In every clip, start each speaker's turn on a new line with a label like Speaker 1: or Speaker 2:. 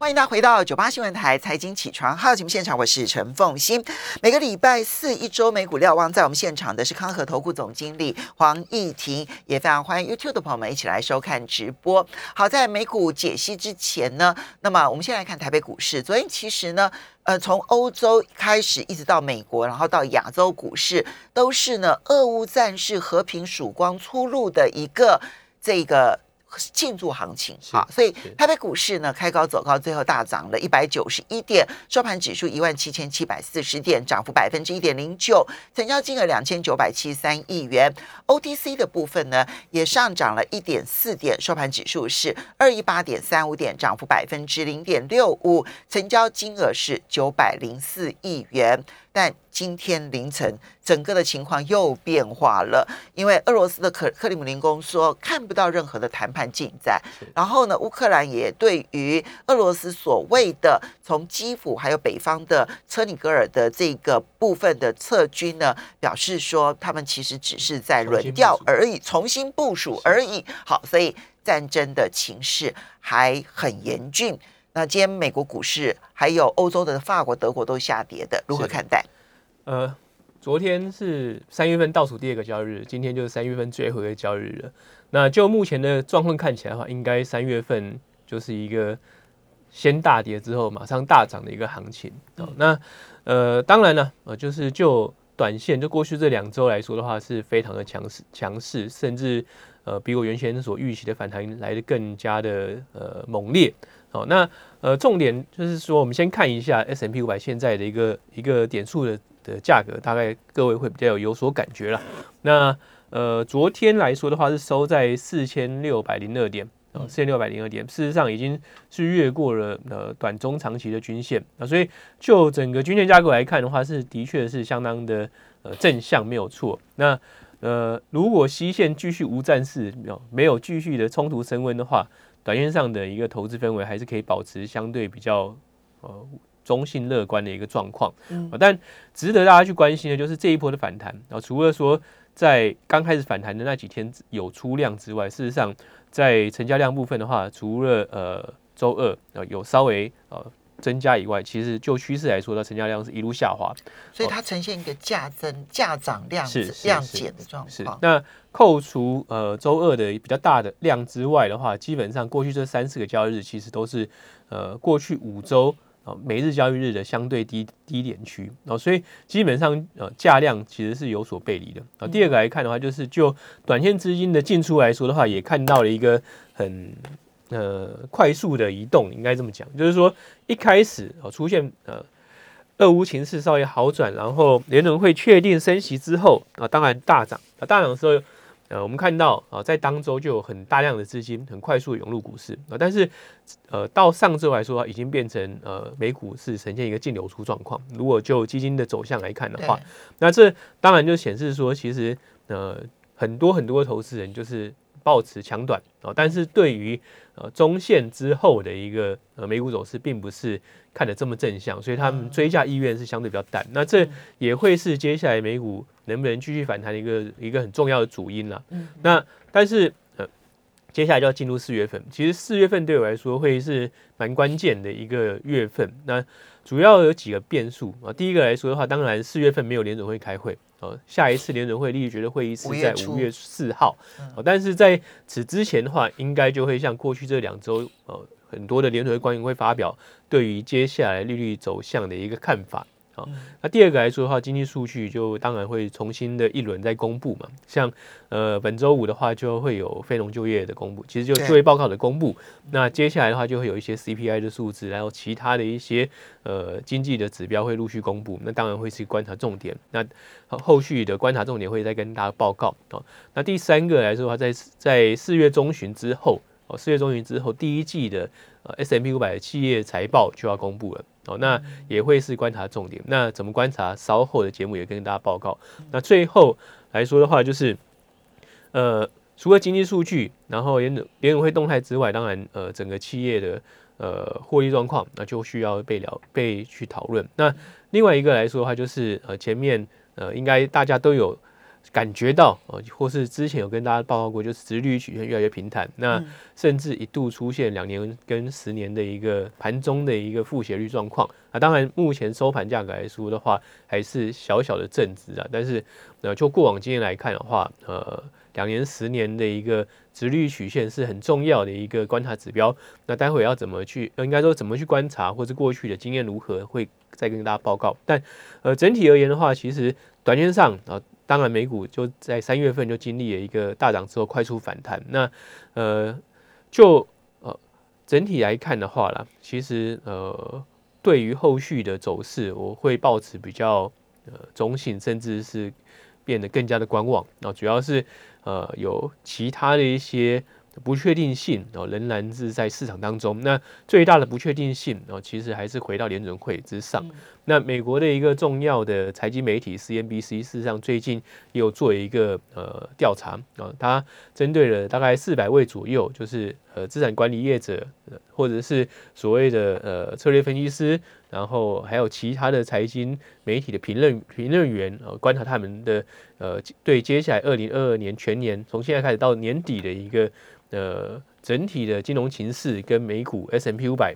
Speaker 1: 欢迎大家回到九八新闻台财经起床号节目现场，我是陈凤欣。每个礼拜四一周美股瞭望，在我们现场的是康和投顾总经理黄义婷，也非常欢迎 YouTube 的朋友们一起来收看直播。好，在美股解析之前呢，那么我们先来看台北股市。昨天其实呢，呃，从欧洲开始一直到美国，然后到亚洲股市，都是呢俄乌战事和平曙光出炉的一个这个。庆祝行情啊，所以台北股市呢开高走高，最后大涨了一百九十一点，收盘指数一万七千七百四十点，涨幅百分之一点零九，成交金额两千九百七十三亿元。OTC 的部分呢也上涨了一点四点，收盘指数是二一八点三五点，涨幅百分之零点六五，成交金额是九百零四亿元。但今天凌晨，整个的情况又变化了，因为俄罗斯的克克里姆林宫说看不到任何的谈判进展。然后呢，乌克兰也对于俄罗斯所谓的从基辅还有北方的车尼格尔的这个部分的撤军呢，表示说他们其实只是在轮调而已，重新部署而已。好，所以战争的情势还很严峻。那今天美国股市还有欧洲的法国、德国都下跌的，如何看待？
Speaker 2: 呃，昨天是三月份倒数第二个交易日，今天就是三月份最后一个交易日了。那就目前的状况看起来的话，应该三月份就是一个先大跌之后马上大涨的一个行情。哦那呃，当然了，呃，就是就短线就过去这两周来说的话，是非常的强势，强势，甚至呃比我原先所预期的反弹来的更加的呃猛烈。好，那呃，重点就是说，我们先看一下 S M P 五百现在的一个一个点数的的价格，大概各位会比较有有所感觉了。那呃，昨天来说的话是收在四千六百零二点，啊，四千六百零二点，事实上已经是越过了呃短中长期的均线啊，所以就整个均线架构来看的话，是的确是相当的呃正向，没有错。那呃，如果西线继续无战事，没有继续的冲突升温的话。短线上的一个投资氛围还是可以保持相对比较呃中性乐观的一个状况，嗯，但值得大家去关心的就是这一波的反弹。啊，除了说在刚开始反弹的那几天有出量之外，事实上在成交量部分的话，除了呃周二呃有稍微呃。增加以外，其实就趋势来说，它成交量是一路下滑，
Speaker 1: 所以它呈现一个价增、价涨量是量减的状况。
Speaker 2: 那扣除呃周二的比较大的量之外的话，基本上过去这三四个交易日其实都是呃过去五周啊每日交易日的相对低低点区啊，所以基本上呃价量其实是有所背离的啊。第二个来看的话，就是就短线资金的进出来说的话，也看到了一个很。呃，快速的移动应该这么讲，就是说一开始哦出现呃，俄乌情势稍微好转，然后联准会确定升息之后啊，当然大涨啊，大涨的时候呃，我们看到啊，在当周就有很大量的资金很快速涌入股市啊，但是呃，到上周来说已经变成呃，美股是呈现一个净流出状况。如果就基金的走向来看的话，那这当然就显示说，其实呃，很多很多投资人就是抱持强短啊，但是对于呃，中线之后的一个呃美股走势，并不是看得这么正向，所以他们追价意愿是相对比较淡。那这也会是接下来美股能不能继续反弹的一个一个很重要的主因了。那但是呃，接下来就要进入四月份，其实四月份对我来说会是蛮关键的一个月份。那主要有几个变数啊，第一个来说的话，当然四月份没有联准会开会。呃，下一次联准会利率决策会议是在五月四号，哦，但是在此之前的话，应该就会像过去这两周，呃，很多的联准会官员会发表对于接下来利率走向的一个看法。那第二个来说的话，经济数据就当然会重新的一轮再公布嘛。像呃本周五的话，就会有非农就业的公布，其实就就业报告的公布。那接下来的话，就会有一些 CPI 的数字，然后其他的一些呃经济的指标会陆续公布。那当然会是观察重点。那后续的观察重点会再跟大家报告哦。那第三个来说的话，在在四月中旬之后，四月中旬之后，第一季的呃 S M P 五百的企业财报就要公布了。哦，那也会是观察重点。那怎么观察？稍后的节目也跟大家报告。那最后来说的话，就是呃，除了经济数据，然后联联委会动态之外，当然呃，整个企业的呃获利状况，那就需要被聊被去讨论。那另外一个来说的话，就是呃前面呃应该大家都有感觉到哦，或是之前有跟大家报告过，就是殖利率曲线越来越平坦，那甚至一度出现两年跟十年的一个盘中的一个负斜率状况啊。当然，目前收盘价格来说的话，还是小小的正值啊。但是，呃，就过往经验来看的话，呃，两年、十年的一个殖率曲线是很重要的一个观察指标。那待会要怎么去，应该说怎么去观察，或是过去的经验如何，会再跟大家报告。但，呃，整体而言的话，其实短线上啊。当然，美股就在三月份就经历了一个大涨之后快速反弹。那呃，就呃整体来看的话啦，其实呃对于后续的走势，我会保持比较呃中性，甚至是变得更加的观望。那主要是呃有其他的一些。不确定性哦，仍然是在市场当中。那最大的不确定性哦，其实还是回到联准会之上。那美国的一个重要的财经媒体 CNBC，事实上最近也有做一个呃调查啊，它针对了大概四百位左右，就是呃资产管理业者，或者是所谓的呃策略分析师，然后还有其他的财经媒体的评论评论员呃，观察他们的呃对接下来二零二二年全年从现在开始到年底的一个。呃，整体的金融情势跟美股 S M P 五百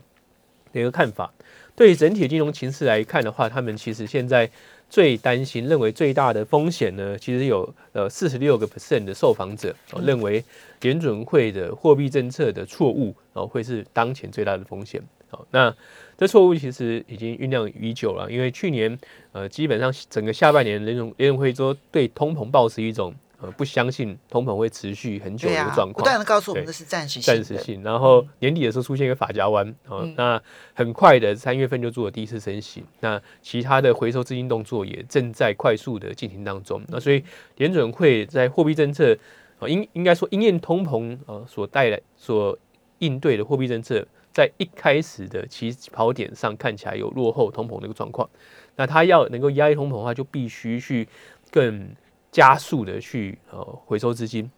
Speaker 2: 的一个看法，对于整体的金融情势来看的话，他们其实现在最担心、认为最大的风险呢，其实有呃四十六个 percent 的受访者认为联准会的货币政策的错误哦，会是当前最大的风险。好，那这错误其实已经酝酿已久了，因为去年呃，基本上整个下半年联总联总会说对通膨抱持一种。呃不相信通膨会持续很久的状况，不
Speaker 1: 断的告诉我们这是暂时性，
Speaker 2: 暂时性。然后年底的时候出现一个法家湾，哦，那很快的三月份就做了第一次升息，那其他的回收资金动作也正在快速的进行当中。那所以联准会在货币政策，啊，应应该说因应通膨啊所带来所应对的货币政策，在一开始的起跑点上看起来有落后通膨的一个状况。那它要能够压抑通膨的话，就必须去更。加速的去呃回收资金，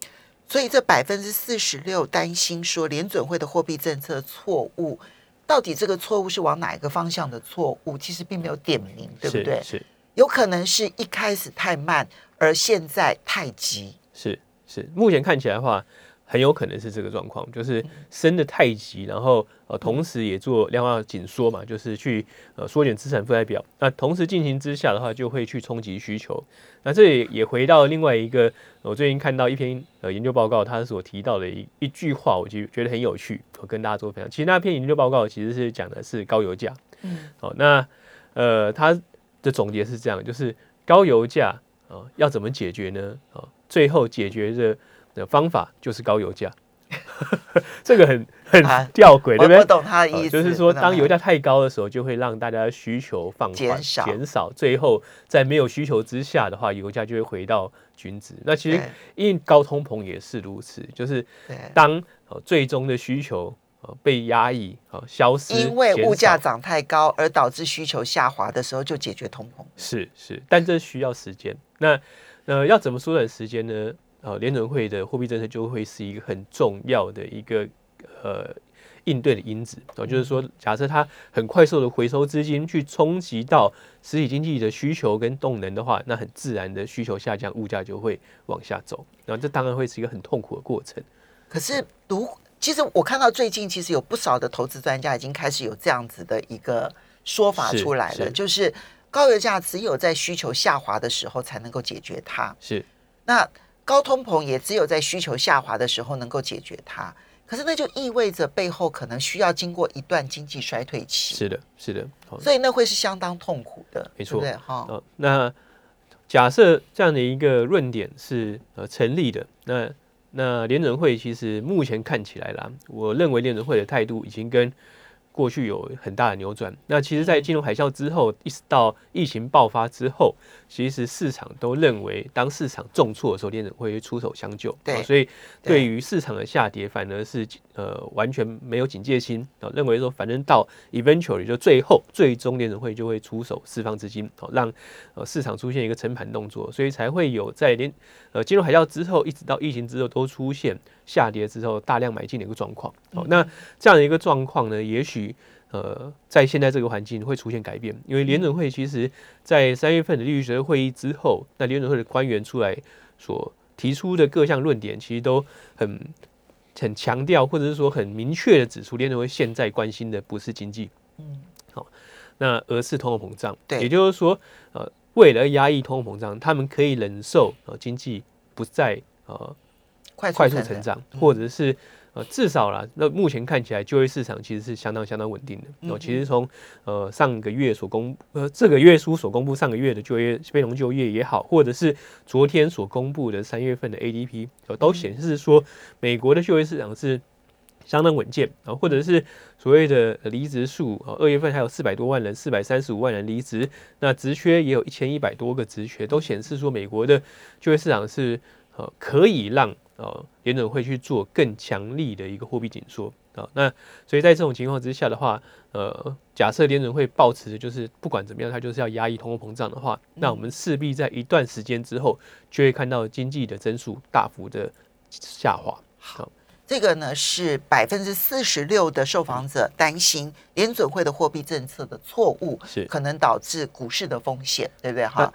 Speaker 1: 所以这百分之四十六担心说联准会的货币政策错误，到底这个错误是往哪一个方向的错误？其实并没有点名，对不对？
Speaker 2: 是
Speaker 1: 有可能是一开始太慢，而现在太急。
Speaker 2: 是是，目前看起来的话。很有可能是这个状况，就是升的太急，然后呃，同时也做量化紧缩嘛，就是去呃缩减资产负债表。那同时进行之下的话，就会去冲击需求。那这也也回到另外一个，我最近看到一篇呃研究报告，它所提到的一一句话，我就觉得很有趣，我跟大家做分享。其实那篇研究报告其实是讲的是高油价。嗯。好，那呃，它的总结是这样，就是高油价啊，要怎么解决呢？啊，最后解决的。的方法就是高油价，这个很很吊诡，对不对？
Speaker 1: 我懂他的意思，
Speaker 2: 就是说，当油价太高的时候，就会让大家需求放缓、减少，最后在没有需求之下的话，油价就会回到均值。那其实因为高通膨也是如此，就是当最终的需求被压抑、消失，
Speaker 1: 因为物价涨太高而导致需求下滑的时候，就解决通膨。
Speaker 2: 是是，但这需要时间。那呃，要怎么缩短时间呢？呃，联准会的货币政策就会是一个很重要的一个呃应对的因子哦，就是说，假设它很快速的回收资金去冲击到实体经济的需求跟动能的话，那很自然的需求下降，物价就会往下走，然后这当然会是一个很痛苦的过程。
Speaker 1: 可是，如其实我看到最近其实有不少的投资专家已经开始有这样子的一个说法出来了，就是高油价只有在需求下滑的时候才能够解决它。
Speaker 2: 是
Speaker 1: 那。高通膨也只有在需求下滑的时候能够解决它，可是那就意味着背后可能需要经过一段经济衰退期。
Speaker 2: 是的，是的，
Speaker 1: 所以那会是相当痛苦的，
Speaker 2: 没错。
Speaker 1: 对，哈。
Speaker 2: 那假设这样的一个论点是呃成立的，那那联准会其实目前看起来啦，我认为联准会的态度已经跟。过去有很大的扭转，那其实，在金融海啸之后，一直到疫情爆发之后，其实市场都认为，当市场重挫的时候，联准会出手相救。
Speaker 1: 对，
Speaker 2: 所以对于市场的下跌，反而是呃完全没有警戒心啊，认为说，反正到 eventually 就最后最终联准会就会出手释放资金，哦，让呃市场出现一个撑盘动作，所以才会有在连呃金融海啸之后，一直到疫情之后都出现。下跌之后大量买进的一个状况，好，那这样的一个状况呢，也许呃，在现在这个环境会出现改变，因为联准会其实在三月份的利率决策会议之后，那联准会的官员出来所提出的各项论点，其实都很很强调，或者是说很明确的指出，联储会现在关心的不是经济，嗯，好，那而是通货膨胀。
Speaker 1: 对，
Speaker 2: 也就是说，呃，为了压抑通货膨胀，他们可以忍受呃经济不再呃
Speaker 1: 快
Speaker 2: 快速成长，或者是。呃，至少啦，那目前看起来就业市场其实是相当相当稳定的。哦，其实从呃上个月所公呃这个月初所公布上个月的就业非农就业也好，或者是昨天所公布的三月份的 ADP，都显示说美国的就业市场是相当稳健啊，或者是所谓的离职数啊，二月份还有四百多万人，四百三十五万人离职，那职缺也有一千一百多个职缺，都显示说美国的就业市场是呃可以让。呃，联准会去做更强力的一个货币紧缩啊，那所以在这种情况之下的话，呃，假设联准会保持的就是不管怎么样，它就是要压抑通货膨胀的话，那我们势必在一段时间之后就会看到经济的增速大幅的下滑。
Speaker 1: 好，这个呢是百分之四十六的受访者担心联准会的货币政策的错误
Speaker 2: 是
Speaker 1: 可能导致股市的风险，对不对？哈。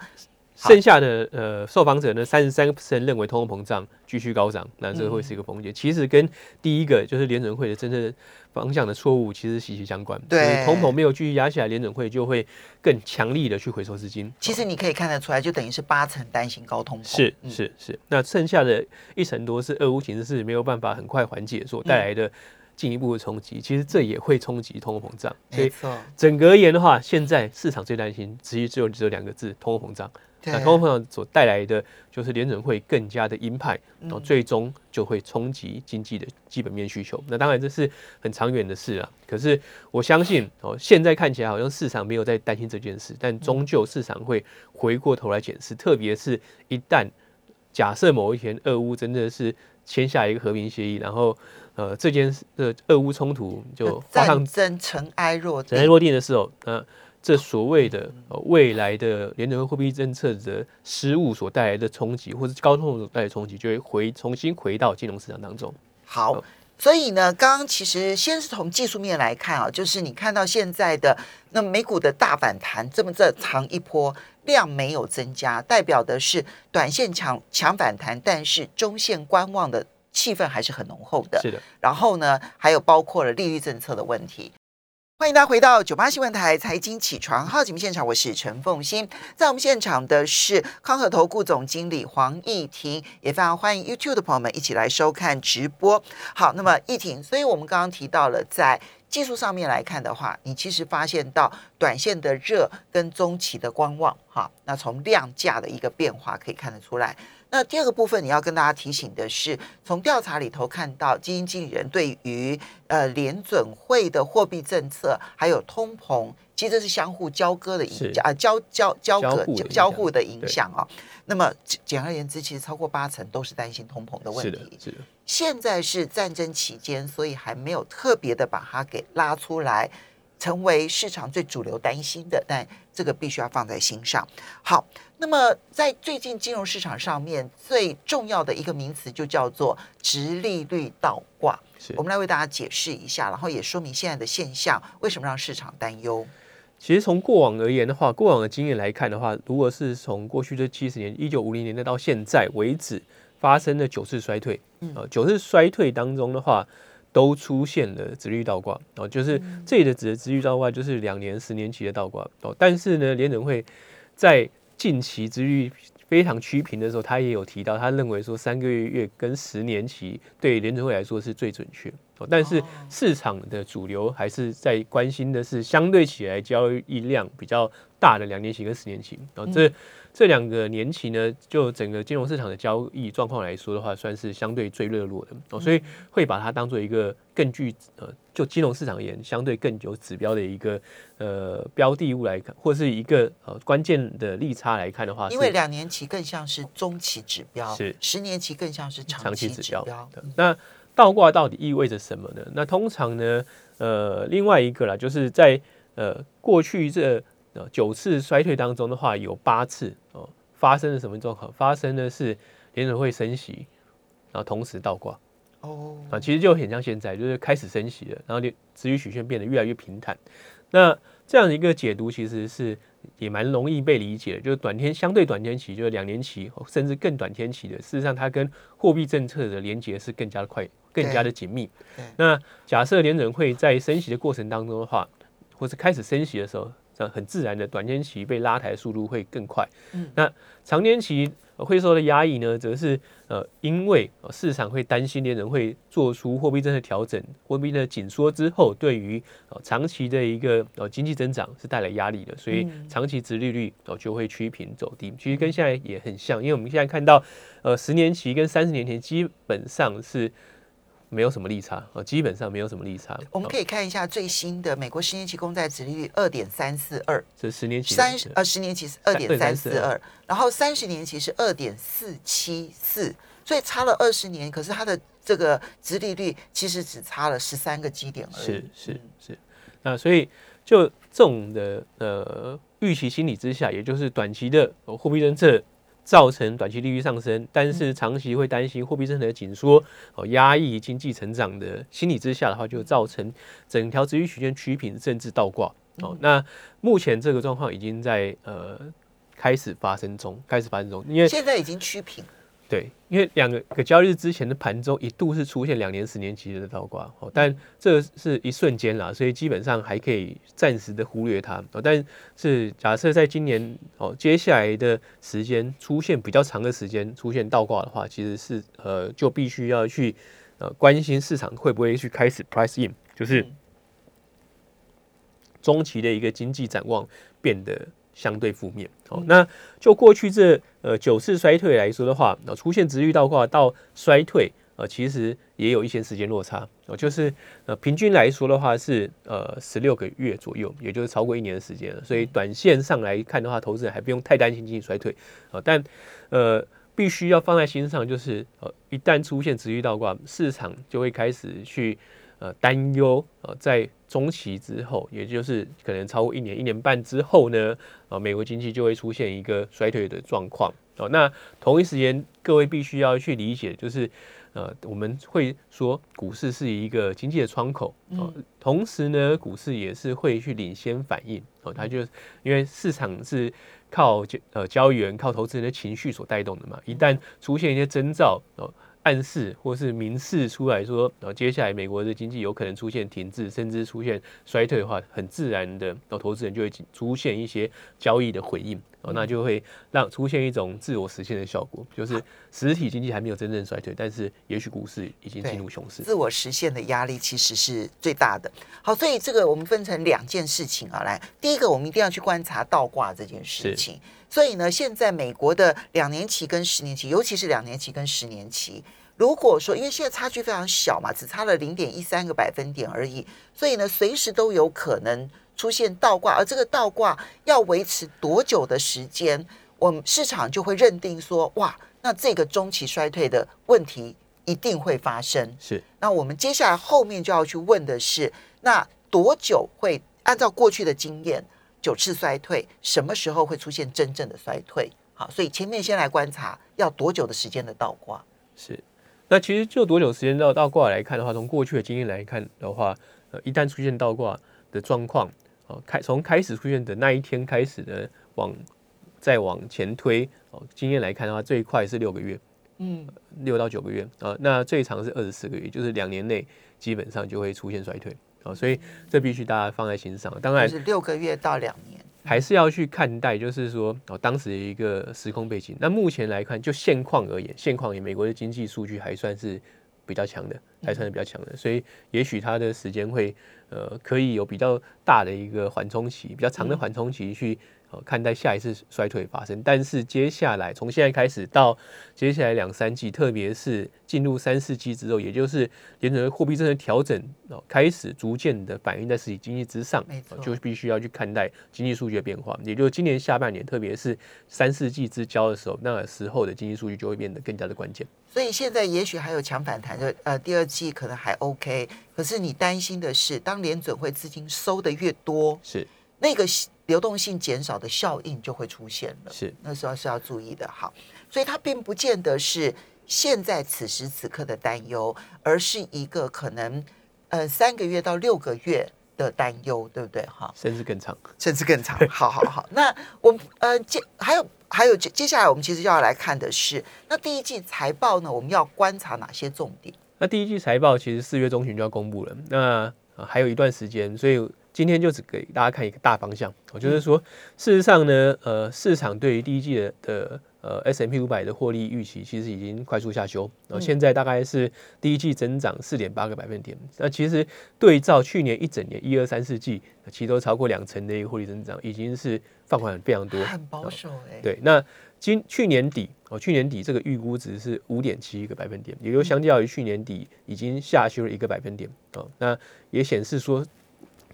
Speaker 2: 剩下的呃受访者呢，三十三个 percent 认为通货膨胀继续高涨，那这会是一个风险。其实跟第一个就是联准会的真正方向的错误，其实息息相关。
Speaker 1: 对，
Speaker 2: 通膨没有继续压下来，联准会就会更强力的去回收资金。
Speaker 1: 其实你可以看得出来，就等于是八成担心高通膨。
Speaker 2: 是是是，那剩下的一成多是俄乌形势是没有办法很快缓解所带来的进一步的冲击。其实这也会冲击通货膨胀。
Speaker 1: 所以，
Speaker 2: 整个而言的话，现在市场最担心，其实只有只有两个字：通货膨胀。那通货膨胀所带来的就是联准会更加的鹰派，然后最终就会冲击经济的基本面需求。那当然这是很长远的事啊。可是我相信哦，现在看起来好像市场没有在担心这件事，但终究市场会回过头来检视。特别是一旦假设某一天俄乌真的是签下一个和平协议，然后呃这件事的俄乌冲突就
Speaker 1: 战争尘埃落
Speaker 2: 尘埃落定的时候，那。这所谓的呃未来的联准会货币政策的失误所带来的冲击，或者高通所带来的冲击，就会回重新回到金融市场当中。
Speaker 1: 好，所以呢，刚刚其实先是从技术面来看啊，就是你看到现在的那美股的大反弹这么这长一波量没有增加，代表的是短线强强反弹，但是中线观望的气氛还是很浓厚的。
Speaker 2: 是的。
Speaker 1: 然后呢，还有包括了利率政策的问题。欢迎大家回到九八新闻台财经起床号节目现场，我是陈凤欣，在我们现场的是康和投顾总经理黄义婷，也非常欢迎 YouTube 的朋友们一起来收看直播。好，那么义婷，所以我们刚刚提到了，在技术上面来看的话，你其实发现到短线的热跟中期的观望，哈，那从量价的一个变化可以看得出来。那第二个部分，你要跟大家提醒的是，从调查里头看到，基金经理人对于呃联准会的货币政策还有通膨，其实这是相互交割的影响啊，交交交割交互的影响啊。那么简而言之，其实超过八成都是担心通膨的问题。
Speaker 2: 是的，
Speaker 1: 现在是战争期间，所以还没有特别的把它给拉出来。成为市场最主流担心的，但这个必须要放在心上。好，那么在最近金融市场上面最重要的一个名词就叫做直利率倒挂。我们来为大家解释一下，然后也说明现在的现象为什么让市场担忧。
Speaker 2: 其实从过往而言的话，过往的经验来看的话，如果是从过去这七十年，一九五零年代到现在为止发生的九次衰退，呃，九次衰退当中的话。都出现了直率倒挂哦，就是这里的指的直率倒挂就是两年、十年期的倒挂哦。但是呢，联准会在近期直率非常趋平的时候，他也有提到，他认为说三个月月跟十年期对联准会来说是最准确哦。但是市场的主流还是在关心的是相对起来交易量比较大的两年期跟十年期哦。这这两个年期呢，就整个金融市场的交易状况来说的话，算是相对最热络的哦，所以会把它当做一个更具呃，就金融市场而言，相对更有指标的一个呃标的物来看，或是一个呃关键的利差来看的话，
Speaker 1: 因为两年期更像是中期指标，
Speaker 2: 是
Speaker 1: 十年期更像是长期指标。
Speaker 2: 那倒挂到底意味着什么呢？那通常呢，呃，另外一个啦，就是在呃过去这。九次衰退当中的话，有八次哦发生了什么状况？发生的是联准会升息，然后同时倒挂哦啊，其实就很像现在，就是开始升息了，然后就资率曲线变得越来越平坦。那这样一个解读其实是也蛮容易被理解的，就是短天相对短天期，就是两年期甚至更短天期的，事实上它跟货币政策的连接是更加的快、更加的紧密。那假设联准会在升息的过程当中的话，或是开始升息的时候，很自然的短天期被拉抬速度会更快。嗯，那长天期。会受的压抑呢，则是呃，因为市场会担心联人会做出货币政策调整，货币的紧缩之后，对于呃长期的一个呃经济增长是带来压力的，所以长期值利率哦就会趋平走低。其实跟现在也很像，因为我们现在看到呃十年期跟三十年前基本上是。没有什么利差啊，基本上没有什么利差。
Speaker 1: 我们可以看一下最新的美国十年期公债殖利率二点三四二，
Speaker 2: 是十年期
Speaker 1: 三十呃十年期是二点三四二，然后三十年期是二点四七四，所以差了二十年，可是它的这个殖利率其实只差了十三个基点而已。
Speaker 2: 是是是，那所以就这种的呃预期心理之下，也就是短期的货币政策。造成短期利率上升，但是长期会担心货币政策的紧缩哦，压抑经济成长的心理之下的话，就造成整条直率曲线趋平甚至倒挂哦。那目前这个状况已经在呃开始发生中，开始发生中，因为
Speaker 1: 现在已经趋平。
Speaker 2: 对，因为两个个交易日之前的盘中一度是出现两年、十年期的倒挂，哦，但这是一瞬间啦，所以基本上还可以暂时的忽略它。哦，但是假设在今年哦接下来的时间出现比较长的时间出现倒挂的话，其实是呃就必须要去呃关心市场会不会去开始 price in，就是中期的一个经济展望变得。相对负面哦，那就过去这呃九次衰退来说的话，那出现直率倒挂到衰退，呃，其实也有一些时间落差哦，就是呃平均来说的话是呃十六个月左右，也就是超过一年的时间了。所以短线上来看的话，投资人还不用太担心经济衰退啊，但呃必须要放在心上，就是呃一旦出现直率倒挂，市场就会开始去。呃，担忧呃，在中期之后，也就是可能超过一年、一年半之后呢，啊，美国经济就会出现一个衰退的状况哦。那同一时间，各位必须要去理解，就是呃，我们会说股市是一个经济的窗口哦，同时呢，股市也是会去领先反应哦。它就因为市场是靠呃交易员、靠投资人的情绪所带动的嘛，一旦出现一些征兆哦。暗示或是明示出来说，然后接下来美国的经济有可能出现停滞，甚至出现衰退的话，很自然的，然后投资人就会出现一些交易的回应，哦，那就会让出现一种自我实现的效果，就是实体经济还没有真正衰退，但是也许股市已经进入熊市。
Speaker 1: 自我实现的压力其实是最大的。好，所以这个我们分成两件事情啊，来，第一个我们一定要去观察倒挂这件事情。所以呢，现在美国的两年期跟十年期，尤其是两年期跟十年期，如果说因为现在差距非常小嘛，只差了零点一三个百分点而已，所以呢，随时都有可能出现倒挂，而这个倒挂要维持多久的时间，我们市场就会认定说，哇，那这个中期衰退的问题一定会发生。
Speaker 2: 是，
Speaker 1: 那我们接下来后面就要去问的是，那多久会按照过去的经验？九次衰退什么时候会出现真正的衰退？好，所以前面先来观察要多久的时间的倒挂。
Speaker 2: 是，那其实就多久时间到倒挂来看的话，从过去的经验来看的话，呃，一旦出现倒挂的状况，哦，开从开始出现的那一天开始的往再往前推，哦，经验来看的话，最快是六个月，嗯，六到九个月，啊，那最长是二十四个月，就是两年内基本上就会出现衰退。哦，所以这必须大家放在心上。当然，
Speaker 1: 是六个月到两年，
Speaker 2: 还是要去看待，就是说哦，当时的一个时空背景。那目前来看，就现况而言，现况也美国的经济数据还算是比较强的，还算是比较强的。所以，也许它的时间会呃，可以有比较大的一个缓冲期，比较长的缓冲期去。看待下一次衰退发生，但是接下来从现在开始到接下来两三季，特别是进入三四季之后，也就是联准会货币政策调整哦，开始逐渐的反映在实体经济之上，就必须要去看待经济数据的变化。也就是今年下半年，特别是三四季之交的时候，那时候的经济数据就会变得更加的关键。
Speaker 1: 所以现在也许还有强反弹，就呃第二季可能还 OK，可是你担心的是，当联准会资金收的越多，
Speaker 2: 是
Speaker 1: 那个。流动性减少的效应就会出现了，
Speaker 2: 是
Speaker 1: 那时候是要注意的。好，所以它并不见得是现在此时此刻的担忧，而是一个可能呃三个月到六个月的担忧，对不对？哈，
Speaker 2: 甚至更长，
Speaker 1: 甚至更长。好好好，那我们呃接还有还有接接下来我们其实就要来看的是，那第一季财报呢，我们要观察哪些重点？
Speaker 2: 那第一季财报其实四月中旬就要公布了，那还有一段时间，所以。今天就只给大家看一个大方向，我就是说，事实上呢，呃，市场对于第一季的的呃 S M P 五百的获利预期，其实已经快速下修，然后现在大概是第一季增长四点八个百分点，那其实对照去年一整年一二三四季，其实都超过两成的一个获利增长，已经是放缓非常多，
Speaker 1: 很保守哎。
Speaker 2: 对，那今去年底哦，去年底这个预估值是五点七个百分点，也就相较于去年底已经下修了一个百分点。哦，那也显示说。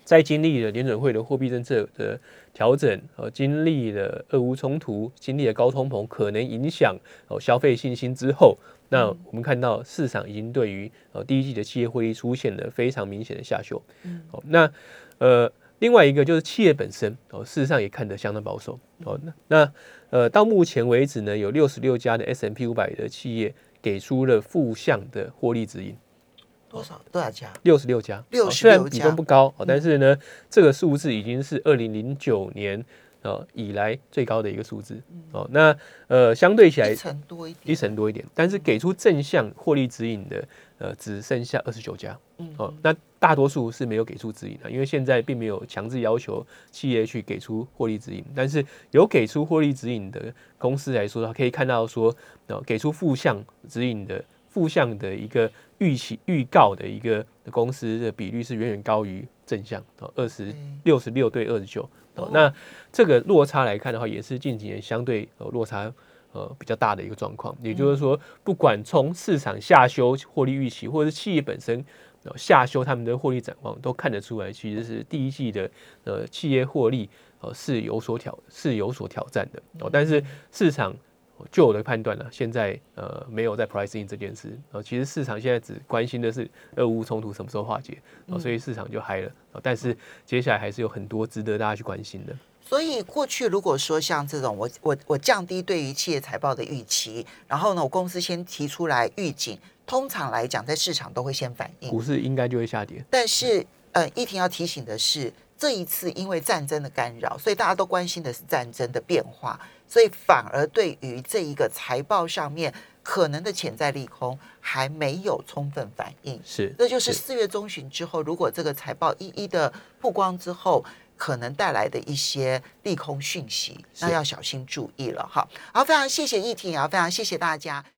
Speaker 2: 在经历了联准会的货币政策的调整，呃，经历了俄乌冲突，经历了高通膨可能影响哦消费信心之后，那我们看到市场已经对于呃第一季的企业会议出现了非常明显的下修。嗯，哦，那呃另外一个就是企业本身哦，事实上也看得相当保守。哦，那那呃到目前为止呢，有六十六家的 S M P 五百的企业给出了负向的获利指引。
Speaker 1: 多少多少家？
Speaker 2: 六十六家，
Speaker 1: 六
Speaker 2: 十六家，比重不高，但是呢，这个数字已经是二零零九年呃以来最高的一个数字哦。那呃，相对起来
Speaker 1: 一成多一点，
Speaker 2: 一成多一点，但是给出正向获利指引的呃只剩下二十九家。嗯，哦，那大多数是没有给出指引的，因为现在并没有强制要求企业去给出获利指引，但是有给出获利指引的公司来说，可以看到说，呃，给出负向指引的。负向的一个预期预告的一个公司的比率是远远高于正向哦，二十六十六对二十九哦，那这个落差来看的话，也是近几年相对呃落差呃比较大的一个状况。也就是说，不管从市场下修获利预期，或者是企业本身下修他们的获利展望，都看得出来，其实是第一季的呃企业获利呃是有所挑是有所挑战的哦，但是市场。就我的判断呢，现在呃没有在 pricing 这件事，啊，其实市场现在只关心的是俄乌冲突什么时候化解，啊，所以市场就嗨了，啊，但是接下来还是有很多值得大家去关心的。
Speaker 1: 所以过去如果说像这种，我我我降低对于企业财报的预期，然后呢，我公司先提出来预警，通常来讲在市场都会先反应，
Speaker 2: 股市应该就会下跌。
Speaker 1: 但是呃，一婷要提醒的是，这一次因为战争的干扰，所以大家都关心的是战争的变化。所以反而对于这一个财报上面可能的潜在利空还没有充分反应，
Speaker 2: 是，
Speaker 1: 这就是四月中旬之后，如果这个财报一一的曝光之后，可能带来的一些利空讯息，那要小心注意了哈。好，非常谢谢议婷，也要非常谢谢大家。